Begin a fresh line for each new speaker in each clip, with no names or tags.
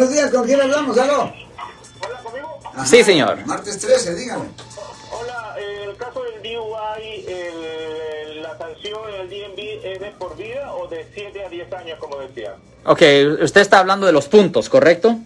Buenos días, ¿con quién hablamos? ¿Aló?
Hola, conmigo.
Ajá,
Sí, señor.
Martes 13, dígame.
Hola, eh, el caso del DUI, el- la sanción en el DMV es de por vida o de 7 a 10 años, como decía.
Ok, usted está hablando de los puntos, ¿correcto?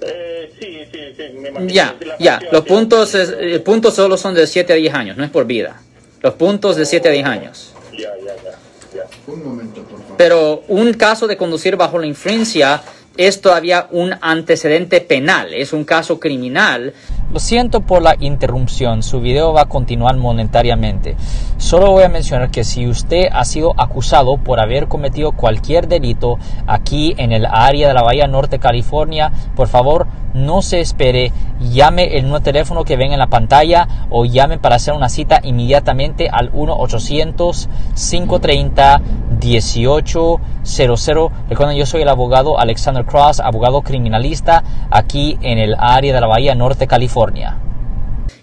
Eh, sí, sí, sí, me imagino.
Ya, ya. Los puntos, es- eh, puntos solo son de 7 a 10 años, no es por vida. Los puntos de 7 a 10 años.
Ya, ya, ya. ya.
Un momento, por favor.
Pero un caso de conducir bajo la influencia es todavía un antecedente penal, es un caso criminal.
Lo siento por la interrupción, su video va a continuar monetariamente. Solo voy a mencionar que si usted ha sido acusado por haber cometido cualquier delito aquí en el área de la Bahía Norte, California, por favor no se espere, llame el nuevo teléfono que ven en la pantalla o llame para hacer una cita inmediatamente al 1-800-530-1800. Recuerden, yo soy el abogado Alexander Cross, abogado criminalista aquí en el área de la Bahía Norte, California.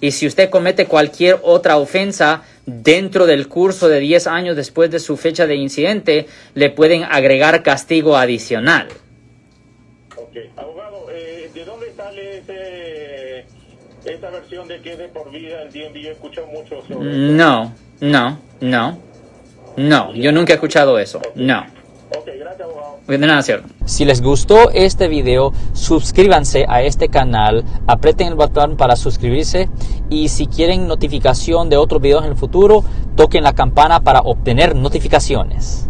Y si usted comete cualquier otra ofensa dentro del curso de 10 años después de su fecha de incidente, le pueden agregar castigo adicional.
¿De dónde sale ese, esa versión de que es de por vida el DMV? Yo he escuchado mucho sobre eso.
No, no, no, no. Yo nunca he escuchado eso. No.
Ok, gracias, abogado.
De nada, señor.
Si les gustó este video, suscríbanse a este canal, aprieten el botón para suscribirse y si quieren notificación de otros videos en el futuro, toquen la campana para obtener notificaciones.